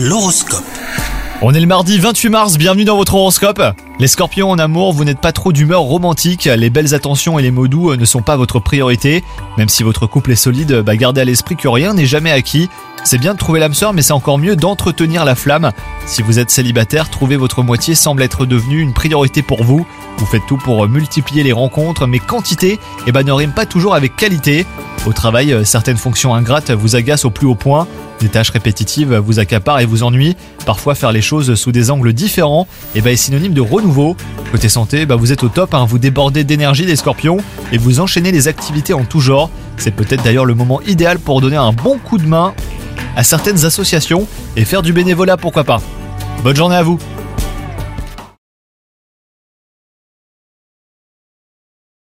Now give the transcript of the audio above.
L'horoscope. On est le mardi 28 mars, bienvenue dans votre horoscope. Les scorpions en amour, vous n'êtes pas trop d'humeur romantique, les belles attentions et les mots doux ne sont pas votre priorité. Même si votre couple est solide, bah gardez à l'esprit que rien n'est jamais acquis. C'est bien de trouver l'âme sœur, mais c'est encore mieux d'entretenir la flamme. Si vous êtes célibataire, trouver votre moitié semble être devenu une priorité pour vous. Vous faites tout pour multiplier les rencontres, mais quantité eh ben, ne rime pas toujours avec qualité. Au travail, certaines fonctions ingrates vous agacent au plus haut point. Des tâches répétitives vous accaparent et vous ennuient. Parfois, faire les choses sous des angles différents eh ben, est synonyme de renouveau. Côté santé, bah, vous êtes au top, hein. vous débordez d'énergie des scorpions et vous enchaînez les activités en tout genre. C'est peut-être d'ailleurs le moment idéal pour donner un bon coup de main à certaines associations et faire du bénévolat, pourquoi pas. Bonne journée à vous